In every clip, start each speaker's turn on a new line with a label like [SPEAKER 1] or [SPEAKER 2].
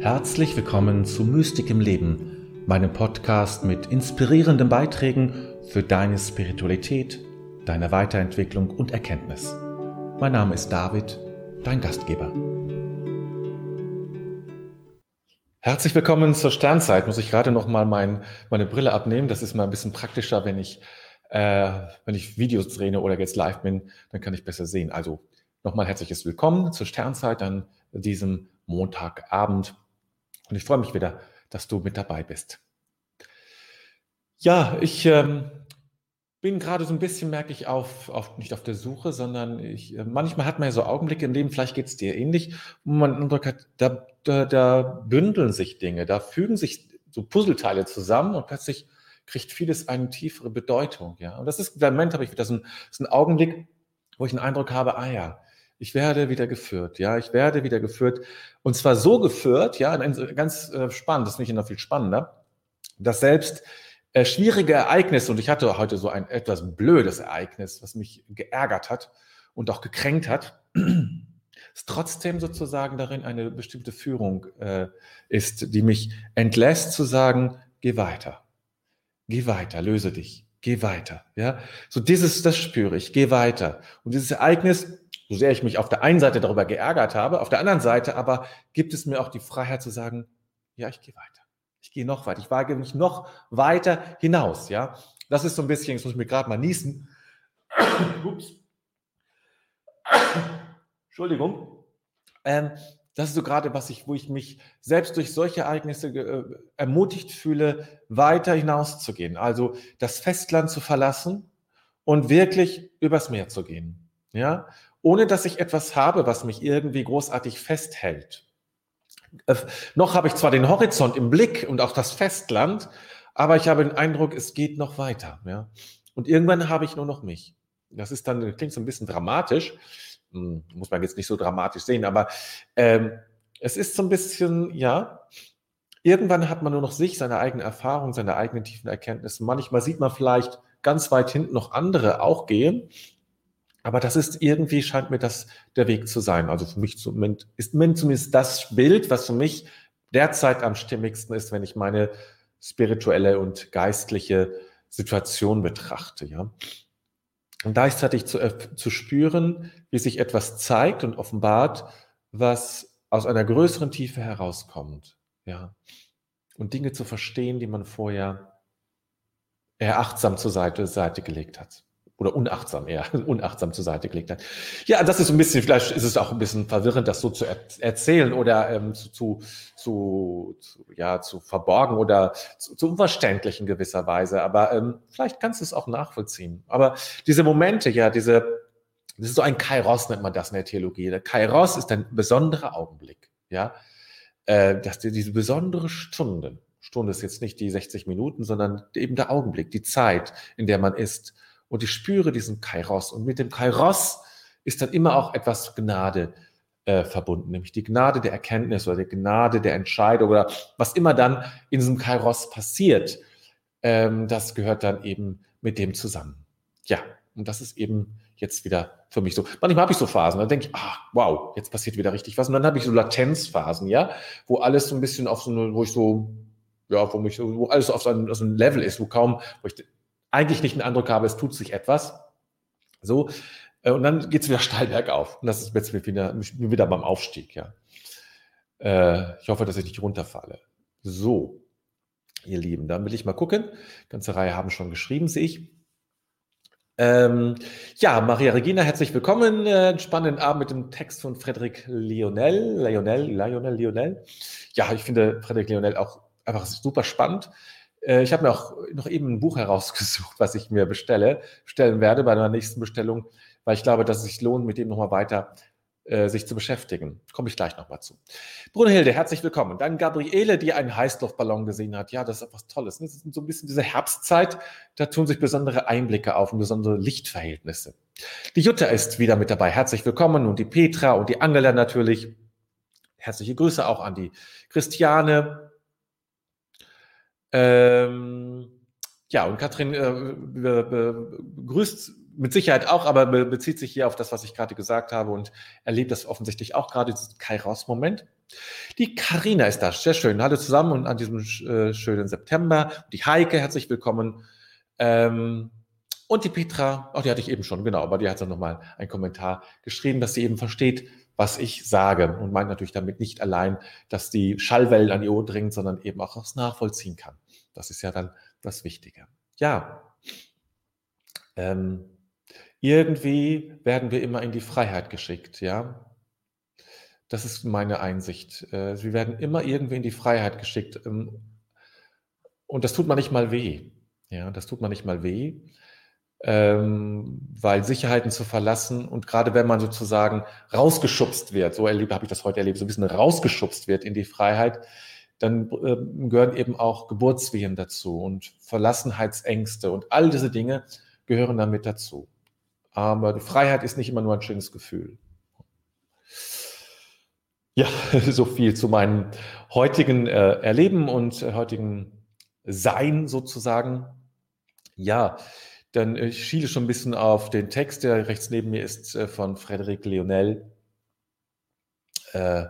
[SPEAKER 1] Herzlich willkommen zu Mystik im Leben, meinem Podcast mit inspirierenden Beiträgen für deine Spiritualität, deine Weiterentwicklung und Erkenntnis. Mein Name ist David, dein Gastgeber. Herzlich willkommen zur Sternzeit. Muss ich gerade noch mal mein, meine Brille abnehmen. Das ist mal ein bisschen praktischer, wenn ich, äh, wenn ich Videos drehe oder jetzt live bin, dann kann ich besser sehen. Also nochmal herzliches Willkommen zur Sternzeit an diesem Montagabend. Und ich freue mich wieder, dass du mit dabei bist. Ja, ich ähm, bin gerade so ein bisschen, merke ich, auf, auf, nicht auf der Suche, sondern ich, äh, manchmal hat man ja so Augenblicke im Leben, vielleicht geht es dir ähnlich, wo man den Eindruck hat, da, da, da bündeln sich Dinge, da fügen sich so Puzzleteile zusammen und plötzlich kriegt vieles eine tiefere Bedeutung. Ja? Und das ist, im Moment habe ich wieder so einen, so einen Augenblick, wo ich den Eindruck habe, ah ja, ich werde wieder geführt, ja, ich werde wieder geführt. Und zwar so geführt, ja, ganz äh, spannend, das finde ich noch viel spannender, dass selbst äh, schwierige Ereignisse, und ich hatte heute so ein etwas blödes Ereignis, was mich geärgert hat und auch gekränkt hat, es trotzdem sozusagen darin eine bestimmte Führung äh, ist, die mich entlässt zu sagen, geh weiter, geh weiter, löse dich, geh weiter, ja. So dieses, das spüre ich, geh weiter. Und dieses Ereignis so sehr ich mich auf der einen Seite darüber geärgert habe, auf der anderen Seite aber gibt es mir auch die Freiheit zu sagen, ja, ich gehe weiter. Ich gehe noch weiter. Ich wage mich noch weiter hinaus, ja. Das ist so ein bisschen, jetzt muss ich mir gerade mal niesen. Ups. Entschuldigung. Ähm, das ist so gerade, was ich, wo ich mich selbst durch solche Ereignisse äh, ermutigt fühle, weiter hinauszugehen. Also das Festland zu verlassen und wirklich übers Meer zu gehen. Ja, ohne dass ich etwas habe, was mich irgendwie großartig festhält. Äh, noch habe ich zwar den Horizont im Blick und auch das Festland, aber ich habe den Eindruck, es geht noch weiter. Ja? Und irgendwann habe ich nur noch mich. Das ist dann, klingt so ein bisschen dramatisch, hm, muss man jetzt nicht so dramatisch sehen, aber ähm, es ist so ein bisschen, ja, irgendwann hat man nur noch sich, seine eigene Erfahrung, seine eigenen tiefen Erkenntnisse. Manchmal sieht man vielleicht ganz weit hinten noch andere auch gehen aber das ist irgendwie, scheint mir das der Weg zu sein. Also für mich zumindest, ist zumindest das Bild, was für mich derzeit am stimmigsten ist, wenn ich meine spirituelle und geistliche Situation betrachte. Ja. Und gleichzeitig zu, äh, zu spüren, wie sich etwas zeigt und offenbart, was aus einer größeren Tiefe herauskommt. Ja. Und Dinge zu verstehen, die man vorher eher achtsam zur Seite, Seite gelegt hat oder unachtsam eher, unachtsam zur Seite gelegt hat. Ja, das ist ein bisschen, vielleicht ist es auch ein bisschen verwirrend, das so zu er erzählen oder ähm, zu, zu, zu, zu, ja, zu verborgen oder zu, zu unverständlich in gewisser Weise. Aber ähm, vielleicht kannst du es auch nachvollziehen. Aber diese Momente, ja, diese, das ist so ein Kairos, nennt man das in der Theologie. Der Kairos ist ein besonderer Augenblick, ja, äh, dass dir diese besondere Stunde, Stunde ist jetzt nicht die 60 Minuten, sondern eben der Augenblick, die Zeit, in der man ist, und ich spüre diesen Kairos. Und mit dem Kairos ist dann immer auch etwas Gnade äh, verbunden, nämlich die Gnade der Erkenntnis oder die Gnade der Entscheidung oder was immer dann in diesem Kairos passiert. Ähm, das gehört dann eben mit dem zusammen. Ja, und das ist eben jetzt wieder für mich so. Manchmal habe ich so Phasen, da denke ich, ah, wow, jetzt passiert wieder richtig was. Und dann habe ich so Latenzphasen, ja, wo alles so ein bisschen auf so eine, wo ich so, ja, wo mich, wo alles auf so einem, so einem Level ist, wo kaum, wo ich eigentlich nicht den Eindruck habe, es tut sich etwas. So, äh, und dann geht es wieder steil bergauf. Und das ist jetzt wieder, wieder beim Aufstieg, ja. Äh, ich hoffe, dass ich nicht runterfalle. So, ihr Lieben, dann will ich mal gucken. Ganze Reihe haben schon geschrieben, sehe ich. Ähm, ja, Maria Regina, herzlich willkommen. Äh, spannenden Abend mit dem Text von Frederik Lionel. Lionel, Lionel, Lionel. Ja, ich finde Frederik Lionel auch einfach super spannend. Äh, ich habe mir auch noch eben ein Buch herausgesucht, was ich mir bestelle, bestellen werde bei meiner nächsten Bestellung, weil ich glaube, dass es sich lohnt, mit dem nochmal weiter äh, sich zu beschäftigen. Komme ich gleich nochmal zu. Brunhilde, herzlich willkommen. Dann Gabriele, die einen Heißluftballon gesehen hat. Ja, das ist etwas Tolles. Das ist so ein bisschen diese Herbstzeit. Da tun sich besondere Einblicke auf und besondere Lichtverhältnisse. Die Jutta ist wieder mit dabei. Herzlich willkommen. Und die Petra und die Angela natürlich. Herzliche Grüße auch an die Christiane, ähm, ja, und Katrin äh, begrüßt mit Sicherheit auch, aber bezieht sich hier auf das, was ich gerade gesagt habe und erlebt das offensichtlich auch gerade, diesen Kairos-Moment. Die Karina ist da, sehr schön. Hallo zusammen und an diesem äh, schönen September. Die Heike, herzlich willkommen. Ähm, und die Petra, auch die hatte ich eben schon, genau, aber die hat dann nochmal einen Kommentar geschrieben, dass sie eben versteht, was ich sage und meint natürlich damit nicht allein, dass die Schallwellen an ihr Ohr dringen, sondern eben auch was nachvollziehen kann. Das ist ja dann das Wichtige. Ja, ähm, irgendwie werden wir immer in die Freiheit geschickt, ja. Das ist meine Einsicht. Äh, wir werden immer irgendwie in die Freiheit geschickt. Ähm, und das tut man nicht mal weh. Ja, das tut man nicht mal weh, ähm, weil Sicherheiten zu verlassen und gerade wenn man sozusagen rausgeschubst wird, so erlebe, habe ich das heute erlebt, so ein bisschen rausgeschubst wird in die Freiheit, dann äh, gehören eben auch Geburtswehen dazu und Verlassenheitsängste und all diese Dinge gehören damit dazu. Aber Freiheit ist nicht immer nur ein schönes Gefühl. Ja, so viel zu meinem heutigen äh, Erleben und äh, heutigen Sein sozusagen. Ja, dann ich äh, schiele schon ein bisschen auf den Text, der rechts neben mir ist, äh, von Frederic Lionel. Äh,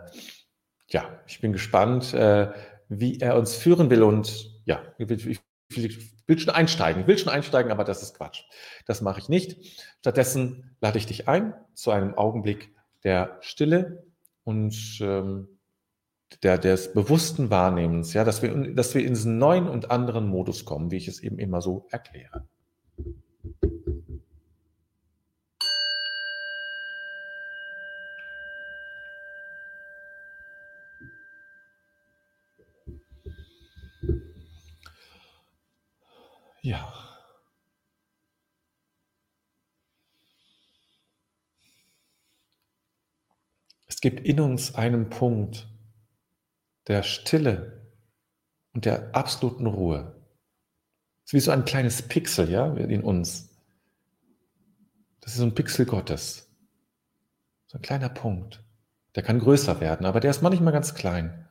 [SPEAKER 1] ja, ich bin gespannt, äh, wie er uns führen will und ja, ich, ich will schon einsteigen, ich will schon einsteigen, aber das ist Quatsch. Das mache ich nicht. Stattdessen lade ich dich ein zu einem Augenblick der Stille und ähm, der, des bewussten Wahrnehmens, ja, dass wir, dass wir in diesen neuen und anderen Modus kommen, wie ich es eben immer so erkläre. Ja. Es gibt in uns einen Punkt der Stille und der absoluten Ruhe. Es ist wie so ein kleines Pixel, ja, in uns. Das ist ein Pixel Gottes. So ein kleiner Punkt. Der kann größer werden, aber der ist manchmal ganz klein.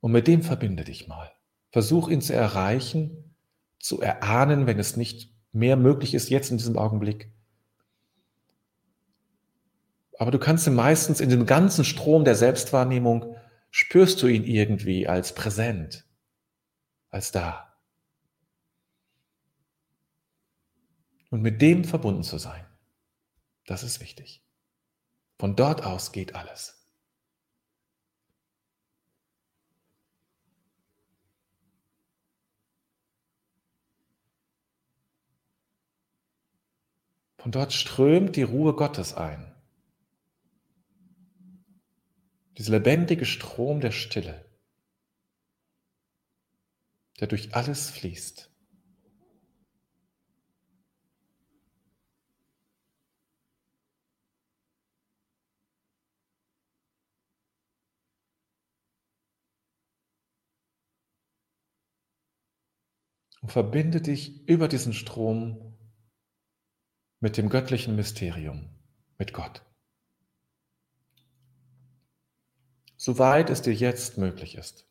[SPEAKER 1] Und mit dem verbinde dich mal. Versuch ihn zu erreichen zu erahnen, wenn es nicht mehr möglich ist jetzt in diesem Augenblick. Aber du kannst ihn meistens in dem ganzen Strom der Selbstwahrnehmung, spürst du ihn irgendwie als präsent, als da. Und mit dem verbunden zu sein, das ist wichtig. Von dort aus geht alles. Von dort strömt die Ruhe Gottes ein. Dieser lebendige Strom der Stille, der durch alles fließt. Und verbinde dich über diesen Strom mit dem göttlichen Mysterium, mit Gott. Soweit es dir jetzt möglich ist.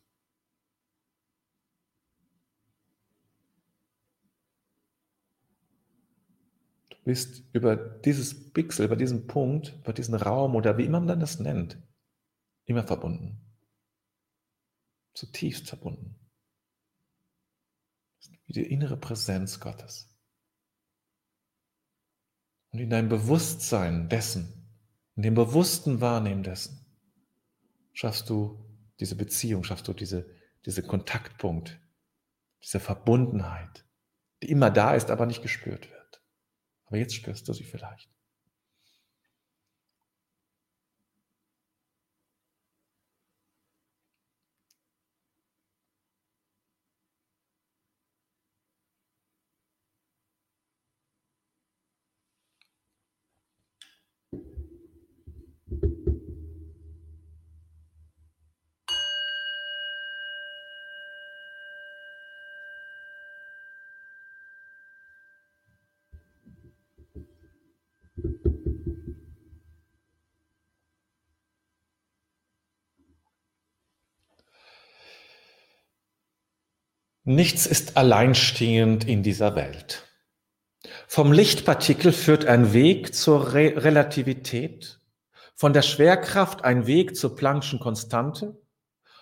[SPEAKER 1] Du bist über dieses Pixel, über diesen Punkt, über diesen Raum oder wie immer man das nennt, immer verbunden. Zutiefst verbunden. Wie die innere Präsenz Gottes. Und in deinem Bewusstsein dessen, in dem bewussten Wahrnehmen dessen, schaffst du diese Beziehung, schaffst du diese, diese Kontaktpunkt, diese Verbundenheit, die immer da ist, aber nicht gespürt wird. Aber jetzt spürst du sie vielleicht. Nichts ist alleinstehend in dieser Welt. Vom Lichtpartikel führt ein Weg zur Re Relativität, von der Schwerkraft ein Weg zur Planck'schen Konstante,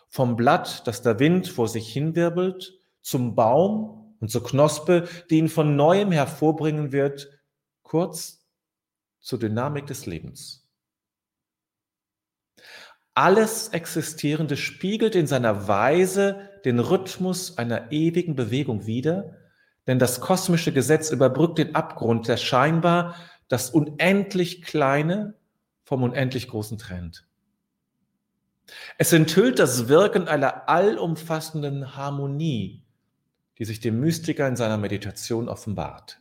[SPEAKER 1] vom Blatt, das der Wind vor sich hinwirbelt, zum Baum und zur Knospe, die ihn von neuem hervorbringen wird, kurz zur Dynamik des Lebens. Alles Existierende spiegelt in seiner Weise den Rhythmus einer ewigen Bewegung wider, denn das kosmische Gesetz überbrückt den Abgrund, der scheinbar das unendlich Kleine vom unendlich Großen trennt. Es enthüllt das Wirken einer allumfassenden Harmonie, die sich dem Mystiker in seiner Meditation offenbart.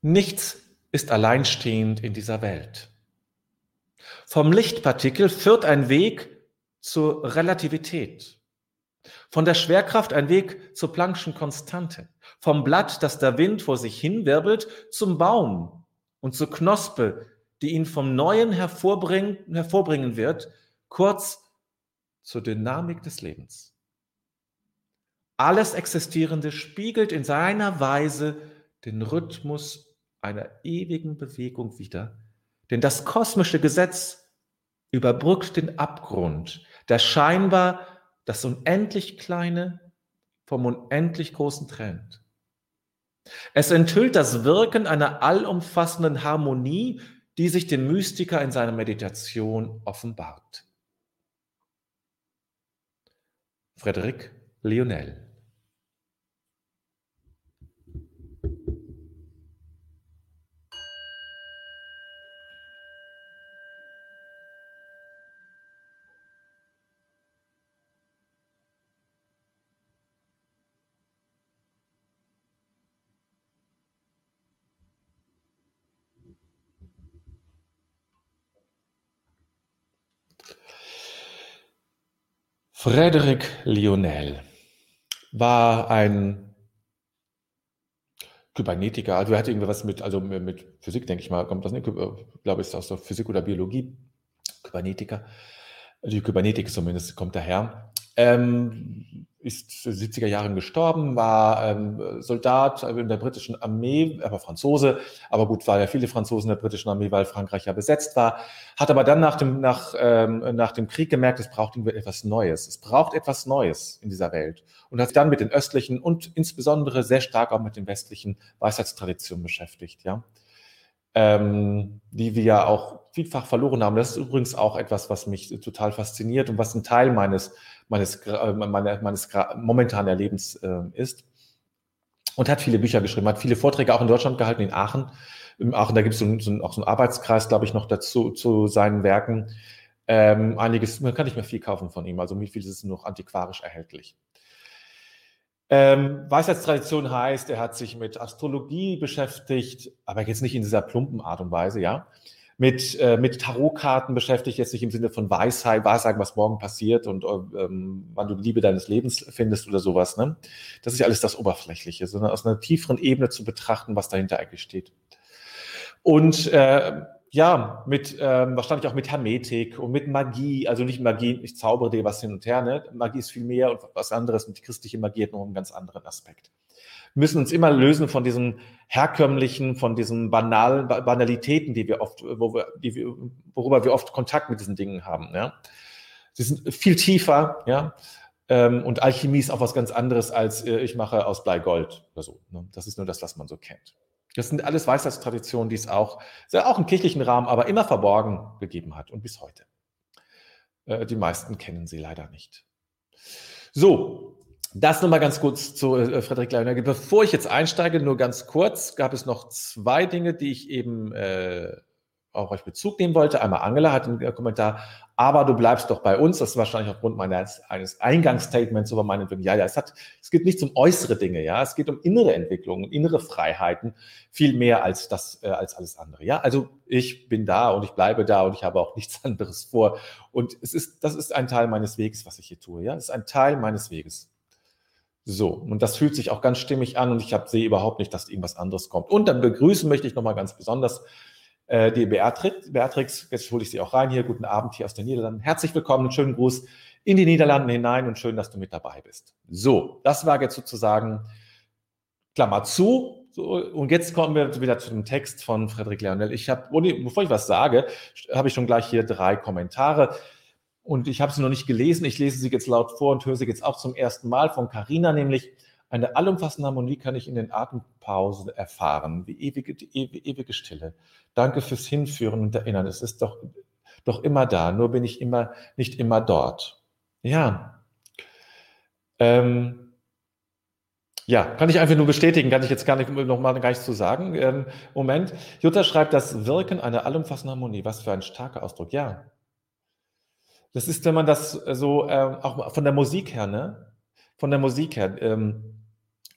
[SPEAKER 1] Nichts ist alleinstehend in dieser Welt. Vom Lichtpartikel führt ein Weg zur Relativität. Von der Schwerkraft ein Weg zur Planck'schen Konstante. Vom Blatt, das der Wind vor sich hinwirbelt, zum Baum und zur Knospe, die ihn vom Neuen hervorbringen, hervorbringen wird, kurz zur Dynamik des Lebens. Alles Existierende spiegelt in seiner Weise den Rhythmus einer ewigen Bewegung wider, denn das kosmische Gesetz überbrückt den Abgrund, der scheinbar das unendlich Kleine vom unendlich Großen trennt. Es enthüllt das Wirken einer allumfassenden Harmonie, die sich dem Mystiker in seiner Meditation offenbart. Frédéric Lionel Frédéric Lionel war ein Kybernetiker, also er hatte irgendwie was mit, also mit Physik, denke ich mal, kommt das nicht, glaube ich, aus der Physik oder Biologie, Kybernetiker, die Kybernetik zumindest kommt daher. Ähm, ist 70er Jahren gestorben, war ähm, Soldat in der britischen Armee, er war Franzose, aber gut, war ja viele Franzosen in der britischen Armee, weil Frankreich ja besetzt war, hat aber dann nach dem, nach, ähm, nach dem Krieg gemerkt, es braucht etwas Neues. Es braucht etwas Neues in dieser Welt und hat sich dann mit den östlichen und insbesondere sehr stark auch mit den westlichen Weisheitstraditionen beschäftigt, ja. Ähm, die wir ja auch vielfach verloren haben. Das ist übrigens auch etwas, was mich total fasziniert und was ein Teil meines meines, äh, meines, meines momentanen Erlebens äh, ist. Und hat viele Bücher geschrieben, hat viele Vorträge auch in Deutschland gehalten, in Aachen. In Aachen, da gibt es so, so, auch so einen Arbeitskreis, glaube ich, noch dazu zu seinen Werken. Ähm, einiges, man kann nicht mehr viel kaufen von ihm, also wie viel ist noch antiquarisch erhältlich. Ähm, Weisheitstradition heißt, er hat sich mit Astrologie beschäftigt, aber jetzt nicht in dieser plumpen Art und Weise, ja mit, äh, mit Tarotkarten beschäftigt, jetzt nicht im Sinne von Weisheit, Wahrsagen, was morgen passiert und ähm, wann du die Liebe deines Lebens findest oder sowas. Ne? Das ist ja alles das Oberflächliche, sondern aus einer tieferen Ebene zu betrachten, was dahinter eigentlich steht. Und äh, ja, mit ähm, wahrscheinlich auch mit Hermetik und mit Magie, also nicht Magie, ich zaubere dir was hin und her, ne? Magie ist viel mehr und was anderes und die christliche Magie hat noch einen ganz anderen Aspekt müssen uns immer lösen von diesen herkömmlichen, von diesen banalen Banalitäten, die wir oft, wo wir, die wir, worüber wir oft Kontakt mit diesen Dingen haben. Ja. Sie sind viel tiefer, ja. Ähm, und Alchemie ist auch was ganz anderes als äh, ich mache aus Blei Gold oder so. Ne? Das ist nur das, was man so kennt. Das sind alles Weisheitstraditionen, die es auch, auch im kirchlichen Rahmen, aber immer verborgen gegeben hat und bis heute. Äh, die meisten kennen sie leider nicht. So, das nochmal ganz kurz zu äh, Frederik Leiner. Bevor ich jetzt einsteige, nur ganz kurz, gab es noch zwei Dinge, die ich eben äh, auf euch Bezug nehmen wollte. Einmal Angela hat einen Kommentar, aber du bleibst doch bei uns. Das ist wahrscheinlich aufgrund meines eines Eingangsstatements über meine Ja, ja, es hat, es geht nicht um äußere Dinge, ja, es geht um innere Entwicklungen, innere Freiheiten, viel mehr als das, äh, als alles andere. Ja, also ich bin da und ich bleibe da und ich habe auch nichts anderes vor. Und es ist, das ist ein Teil meines Weges, was ich hier tue. Ja, es ist ein Teil meines Weges. So, und das fühlt sich auch ganz stimmig an und ich hab, sehe überhaupt nicht, dass irgendwas anderes kommt. Und dann begrüßen möchte ich nochmal ganz besonders äh, die Beatrix. Beatrix, jetzt hole ich sie auch rein hier. Guten Abend hier aus den Niederlanden. Herzlich willkommen, einen schönen Gruß in die Niederlanden hinein und schön, dass du mit dabei bist. So, das war jetzt sozusagen Klammer zu. So, und jetzt kommen wir wieder zu dem Text von Frederik Leonel. Ich habe, bevor ich was sage, habe ich schon gleich hier drei Kommentare. Und ich habe sie noch nicht gelesen. Ich lese sie jetzt laut vor und höre sie jetzt auch zum ersten Mal von Carina, nämlich eine allumfassende Harmonie kann ich in den Atempausen erfahren, wie ewige, ewige, ewige Stille. Danke fürs Hinführen und Erinnern. Es ist doch, doch immer da, nur bin ich immer nicht immer dort. Ja. Ähm, ja, kann ich einfach nur bestätigen, kann ich jetzt gar nicht noch mal gar nichts zu sagen. Ähm, Moment. Jutta schreibt, das Wirken einer allumfassenden Harmonie. Was für ein starker Ausdruck. Ja. Das ist, wenn man das so, äh, auch von der Musik her, ne? Von der Musik her, ähm,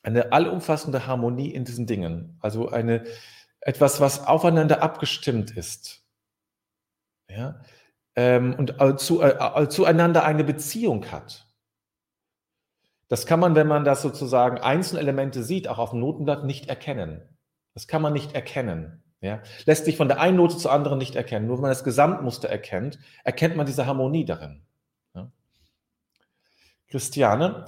[SPEAKER 1] eine allumfassende Harmonie in diesen Dingen. Also eine, etwas, was aufeinander abgestimmt ist. Ja? Ähm, und zu, äh, zueinander eine Beziehung hat. Das kann man, wenn man das sozusagen einzelne Elemente sieht, auch auf dem Notenblatt nicht erkennen. Das kann man nicht erkennen. Ja? Lässt sich von der einen Note zur anderen nicht erkennen. Nur wenn man das Gesamtmuster erkennt, erkennt man diese Harmonie darin. Ja? Christiane,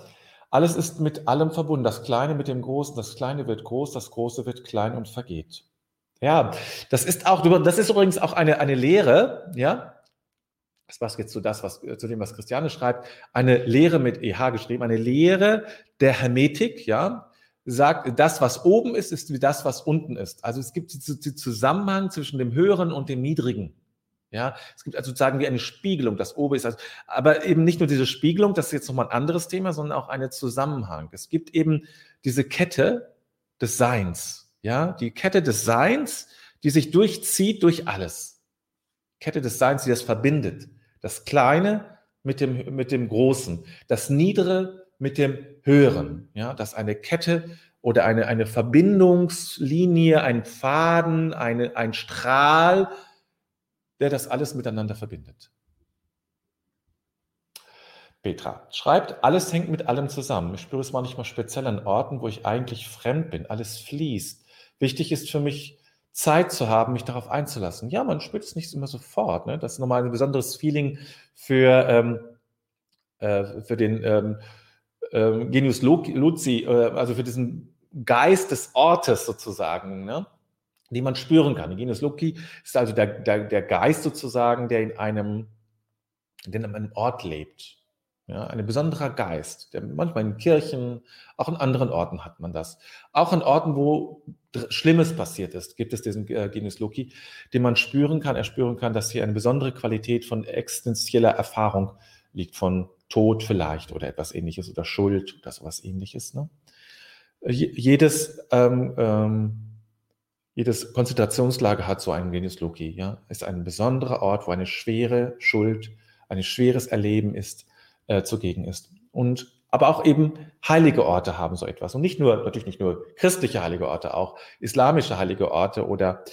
[SPEAKER 1] alles ist mit allem verbunden. Das Kleine mit dem Großen, das Kleine wird groß, das Große wird klein und vergeht. Ja, das ist auch, das ist übrigens auch eine, eine Lehre, ja. Das passt jetzt zu das, was, zu dem, was Christiane schreibt. Eine Lehre mit EH geschrieben, eine Lehre der Hermetik, ja. Sagt, das, was oben ist, ist wie das, was unten ist. Also es gibt den Zusammenhang zwischen dem Höheren und dem Niedrigen. Ja, es gibt also sozusagen wie eine Spiegelung, das oben ist. Also, aber eben nicht nur diese Spiegelung, das ist jetzt nochmal ein anderes Thema, sondern auch eine Zusammenhang. Es gibt eben diese Kette des Seins. Ja, die Kette des Seins, die sich durchzieht durch alles. Kette des Seins, die das verbindet. Das Kleine mit dem, mit dem Großen. Das Niedere mit dem Höheren. Ja, das eine Kette oder eine, eine Verbindungslinie, ein Faden, eine, ein Strahl, der das alles miteinander verbindet. Petra schreibt, alles hängt mit allem zusammen. Ich spüre es manchmal speziell an Orten, wo ich eigentlich fremd bin. Alles fließt. Wichtig ist für mich, Zeit zu haben, mich darauf einzulassen. Ja, man spürt es nicht immer sofort. Ne? Das ist nochmal ein besonderes Feeling für, ähm, äh, für den ähm, äh, Genius Luzi, äh, also für diesen Geist des Ortes sozusagen. Ne? die man spüren kann. Genius Loci ist also der, der, der Geist sozusagen, der in einem, der in einem Ort lebt. Ja, ein besonderer Geist, der manchmal in Kirchen, auch in anderen Orten hat man das. Auch in Orten, wo Schlimmes passiert ist, gibt es diesen äh, Genius Loci, den man spüren kann, erspüren kann, dass hier eine besondere Qualität von existenzieller Erfahrung liegt, von Tod vielleicht oder etwas ähnliches oder Schuld oder sowas ähnliches. Ne? Jedes ähm, ähm, jedes Konzentrationslager hat so einen Genius Loci, ja, ist ein besonderer Ort, wo eine schwere Schuld, ein schweres Erleben ist, äh, zugegen ist. Und aber auch eben heilige Orte haben so etwas. Und nicht nur, natürlich nicht nur christliche heilige Orte, auch islamische heilige Orte oder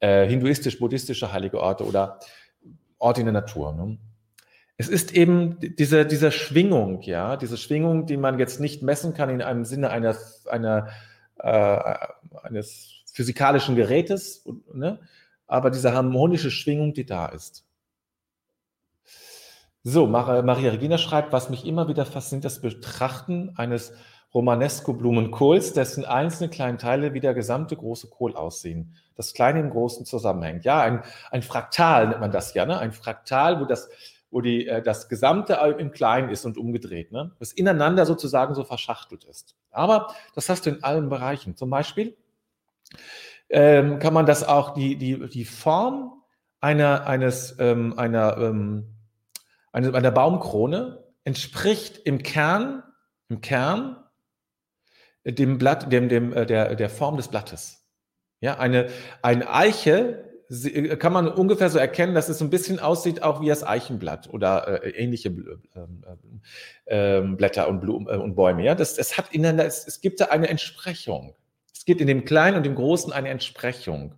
[SPEAKER 1] äh, hinduistisch-buddhistische heilige Orte oder Orte in der Natur. Ne? Es ist eben diese, diese Schwingung, ja, diese Schwingung, die man jetzt nicht messen kann in einem Sinne einer, einer, äh, eines physikalischen Gerätes, ne? aber diese harmonische Schwingung, die da ist. So, Maria Regina schreibt, was mich immer wieder fasziniert, das Betrachten eines Romanesco-Blumenkohls, dessen einzelne kleine Teile wie der gesamte große Kohl aussehen. Das Kleine im Großen zusammenhängt. Ja, ein, ein Fraktal nennt man das ja, ne? ein Fraktal, wo das, wo die, äh, das Gesamte im Kleinen ist und umgedreht, ne? das ineinander sozusagen so verschachtelt ist. Aber das hast du in allen Bereichen. Zum Beispiel ähm, kann man das auch, die, die, die Form einer, eines, ähm, einer, ähm, einer, einer Baumkrone entspricht im Kern, im Kern dem Blatt, dem, dem, äh, der, der Form des Blattes. Ja, eine, eine Eiche kann man ungefähr so erkennen, dass es so ein bisschen aussieht auch wie das Eichenblatt oder äh, ähnliche äh, äh, Blätter und, Blumen, äh, und Bäume. Ja, das, das hat ineinander, es, es gibt da eine Entsprechung gibt in dem Kleinen und dem Großen eine Entsprechung.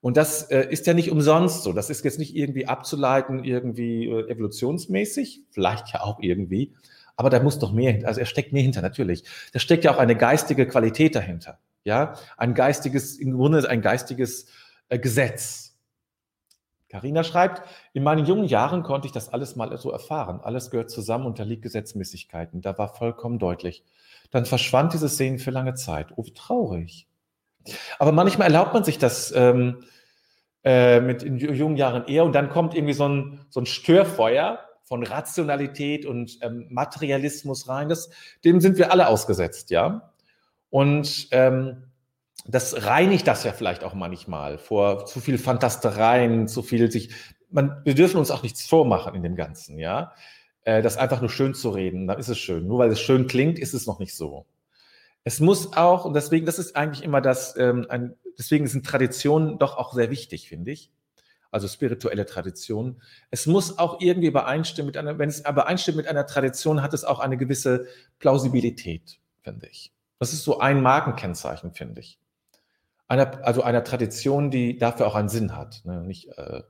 [SPEAKER 1] Und das äh, ist ja nicht umsonst so. Das ist jetzt nicht irgendwie abzuleiten, irgendwie äh, evolutionsmäßig, vielleicht ja auch irgendwie. Aber da muss doch mehr, also er steckt mehr hinter, natürlich. Da steckt ja auch eine geistige Qualität dahinter. Ja, ein geistiges, im Grunde ein geistiges äh, Gesetz. Carina schreibt, in meinen jungen Jahren konnte ich das alles mal so erfahren. Alles gehört zusammen, unterliegt Gesetzmäßigkeiten. Da war vollkommen deutlich. Dann verschwand dieses Sehen für lange Zeit. Oh, wie traurig. Aber manchmal erlaubt man sich das ähm, äh, mit in jungen Jahren eher und dann kommt irgendwie so ein, so ein Störfeuer von Rationalität und ähm, Materialismus rein. Das, dem sind wir alle ausgesetzt, ja. Und ähm, das reinigt das ja vielleicht auch manchmal vor zu viel Fantastereien, zu viel sich. Man, wir dürfen uns auch nichts vormachen in dem Ganzen, ja. Äh, das einfach nur schön zu reden, dann ist es schön. Nur weil es schön klingt, ist es noch nicht so. Es muss auch, und deswegen, das ist eigentlich immer das, ähm, ein, deswegen sind Traditionen doch auch sehr wichtig, finde ich. Also spirituelle Traditionen. Es muss auch irgendwie übereinstimmen mit einer, wenn es übereinstimmt mit einer Tradition, hat es auch eine gewisse Plausibilität, finde ich. Das ist so ein Markenkennzeichen, finde ich einer, also einer Tradition, die dafür auch einen Sinn hat. Ne? Nicht, äh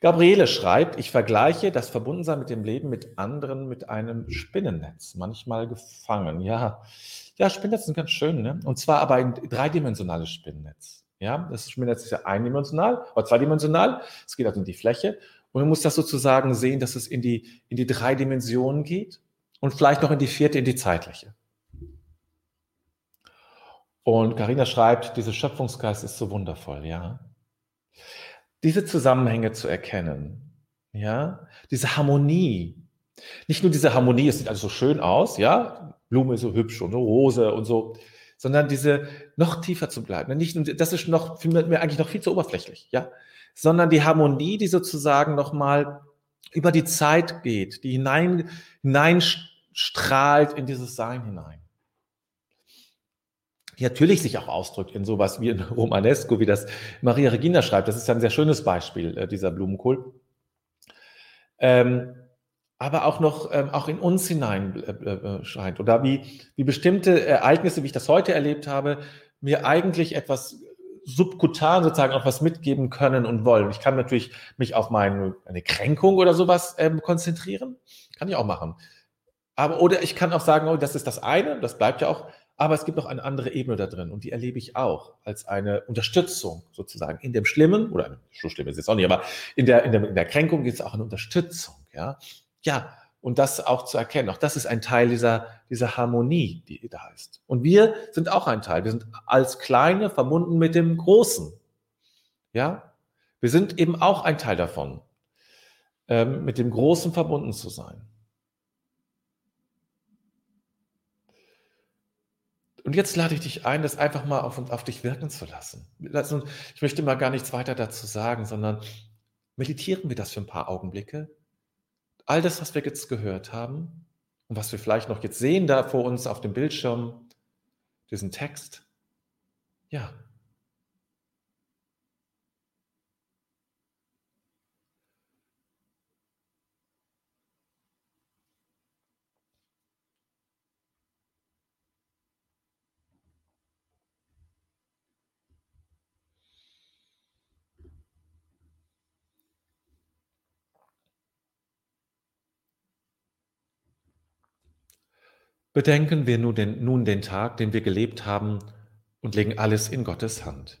[SPEAKER 1] Gabriele schreibt, ich vergleiche das Verbundensein mit dem Leben mit anderen mit einem Spinnennetz, manchmal gefangen. Ja, ja, Spinnennetz sind ganz schön, ne? Und zwar aber ein dreidimensionales Spinnennetz. Ja, das Spinnennetz ist ja eindimensional oder zweidimensional. Es geht also in die Fläche. Und man muss das sozusagen sehen, dass es in die, in die drei Dimensionen geht und vielleicht noch in die vierte, in die zeitliche. Und Karina schreibt, dieser Schöpfungsgeist ist so wundervoll, ja. Diese Zusammenhänge zu erkennen, ja, diese Harmonie. Nicht nur diese Harmonie, es sieht alles so schön aus, ja, Blume ist so hübsch und eine Rose und so, sondern diese noch tiefer zu bleiben. Nicht, das ist noch für mir eigentlich noch viel zu oberflächlich, ja, sondern die Harmonie, die sozusagen nochmal über die Zeit geht, die hinein, hineinstrahlt in dieses Sein hinein natürlich sich auch ausdrückt in sowas wie in Romanesco, wie das Maria Regina schreibt. Das ist ja ein sehr schönes Beispiel, äh, dieser Blumenkohl. Ähm, aber auch noch ähm, auch in uns hinein äh, äh, scheint. Oder wie, wie bestimmte Ereignisse, wie ich das heute erlebt habe, mir eigentlich etwas subkutan sozusagen auch was mitgeben können und wollen. Ich kann natürlich mich auf meine eine Kränkung oder sowas ähm, konzentrieren. Kann ich auch machen. Aber, oder ich kann auch sagen, oh, das ist das eine, das bleibt ja auch aber es gibt noch eine andere Ebene da drin und die erlebe ich auch als eine Unterstützung sozusagen. In dem Schlimmen, oder so schlimm ist es auch nicht, aber in der, in der, in der Kränkung gibt es auch eine Unterstützung. Ja, ja und das auch zu erkennen. Auch das ist ein Teil dieser, dieser Harmonie, die da ist. Und wir sind auch ein Teil. Wir sind als Kleine verbunden mit dem Großen. Ja, wir sind eben auch ein Teil davon, ähm, mit dem Großen verbunden zu sein. Und jetzt lade ich dich ein, das einfach mal auf, auf dich wirken zu lassen. Ich möchte mal gar nichts weiter dazu sagen, sondern meditieren wir das für ein paar Augenblicke. All das, was wir jetzt gehört haben und was wir vielleicht noch jetzt sehen da vor uns auf dem Bildschirm, diesen Text, ja, Bedenken wir nun den, nun den Tag, den wir gelebt haben, und legen alles in Gottes Hand.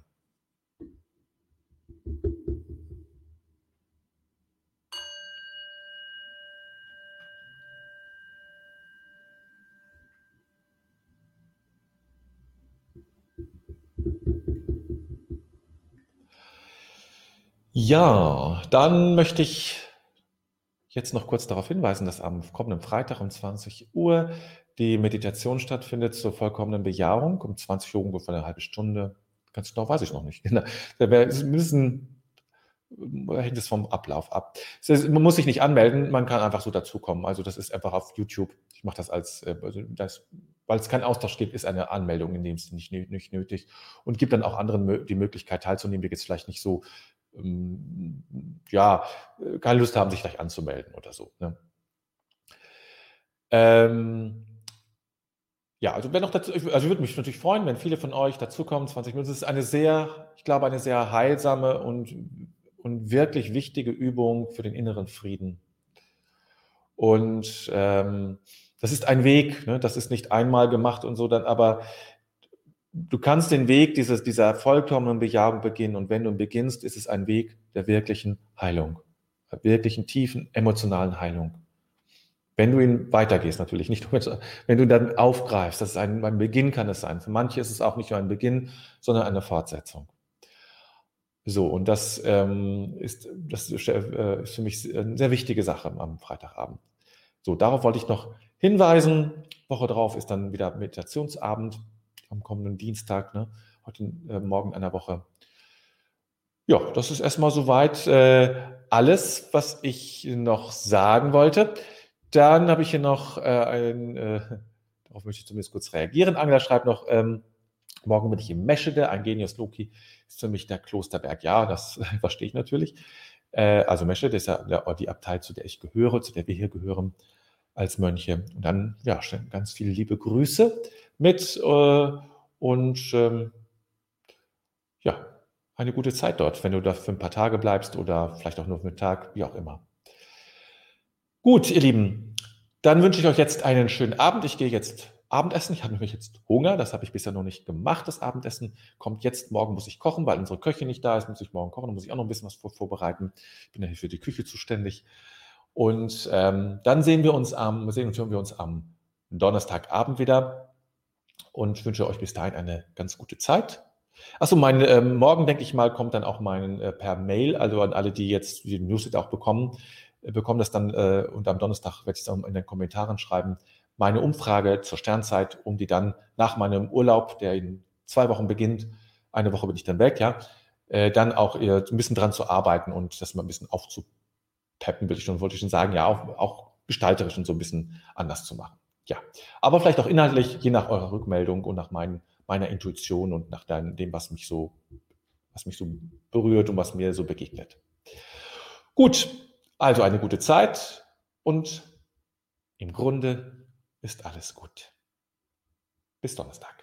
[SPEAKER 1] Ja, dann möchte ich jetzt noch kurz darauf hinweisen, dass am kommenden Freitag um 20 Uhr die Meditation stattfindet zur vollkommenen Bejahung. Um 20 Uhr ungefähr eine halbe Stunde. Ganz genau weiß ich noch nicht. Genau. Da müssen hängt es vom Ablauf ab. Man muss sich nicht anmelden, man kann einfach so dazukommen. Also das ist einfach auf YouTube. Ich mache das als, äh, also das, weil es keinen Austausch gibt, ist eine Anmeldung in dem Sinne nicht, nicht nötig und gibt dann auch anderen die Möglichkeit teilzunehmen, die jetzt vielleicht nicht so ja, äh, keine Lust haben, sich gleich anzumelden oder so. Ne? Ähm, ja, also wenn noch dazu, also ich würde mich natürlich freuen, wenn viele von euch dazukommen, 20 Minuten. Es ist eine sehr, ich glaube, eine sehr heilsame und, und wirklich wichtige Übung für den inneren Frieden. Und ähm, das ist ein Weg, ne? das ist nicht einmal gemacht und so, dann aber du kannst den Weg dieses, dieser vollkommenen Bejahung beginnen und wenn du beginnst, ist es ein Weg der wirklichen Heilung, der wirklichen tiefen emotionalen Heilung. Wenn du ihn weitergehst, natürlich nicht, wenn du ihn dann aufgreifst, das ist ein, ein Beginn kann es sein. Für manche ist es auch nicht nur ein Beginn, sondern eine Fortsetzung. So, und das, ähm, ist, das ist äh, für mich eine sehr wichtige Sache am Freitagabend. So, darauf wollte ich noch hinweisen. Woche drauf ist dann wieder Meditationsabend am kommenden Dienstag, ne? heute äh, Morgen einer Woche. Ja, das ist erstmal soweit äh, alles, was ich noch sagen wollte. Dann habe ich hier noch äh, ein, äh, darauf möchte ich zumindest kurz reagieren. Angela schreibt noch, ähm, morgen bin ich im Meschede, ein Genius Loki ist für mich der Klosterberg. Ja, das verstehe ich natürlich. Äh, also Meschede ist ja der, die Abtei, zu der ich gehöre, zu der wir hier gehören als Mönche. Und dann, ja, ganz viele liebe Grüße mit äh, und ähm, ja, eine gute Zeit dort, wenn du da für ein paar Tage bleibst oder vielleicht auch nur für einen Tag, wie auch immer. Gut, ihr Lieben, dann wünsche ich euch jetzt einen schönen Abend. Ich gehe jetzt Abendessen. Ich habe nämlich jetzt Hunger, das habe ich bisher noch nicht gemacht. Das Abendessen kommt jetzt. Morgen muss ich kochen, weil unsere Köchin nicht da ist. Muss ich morgen kochen, dann muss ich auch noch ein bisschen was vorbereiten. Ich bin ja hier für die Küche zuständig. Und ähm, dann sehen wir uns am, sehen und hören wir uns am Donnerstagabend wieder. Und wünsche euch bis dahin eine ganz gute Zeit. Achso, mein, ähm, morgen, denke ich mal, kommt dann auch mein äh, per Mail, also an alle, die jetzt die Newsletter auch bekommen, äh, bekommen das dann äh, und am Donnerstag werde ich es auch in den Kommentaren schreiben, meine Umfrage zur Sternzeit, um die dann nach meinem Urlaub, der in zwei Wochen beginnt, eine Woche bin ich dann weg, ja, äh, dann auch äh, ein bisschen dran zu arbeiten und das mal ein bisschen aufzupeppen, will ich schon, wollte ich schon sagen, ja, auch, auch gestalterisch und so ein bisschen anders zu machen. Ja, aber vielleicht auch inhaltlich, je nach eurer Rückmeldung und nach mein, meiner Intuition und nach dem, was mich so, was mich so berührt und was mir so begegnet. Gut, also eine gute Zeit und im Grunde ist alles gut. Bis Donnerstag.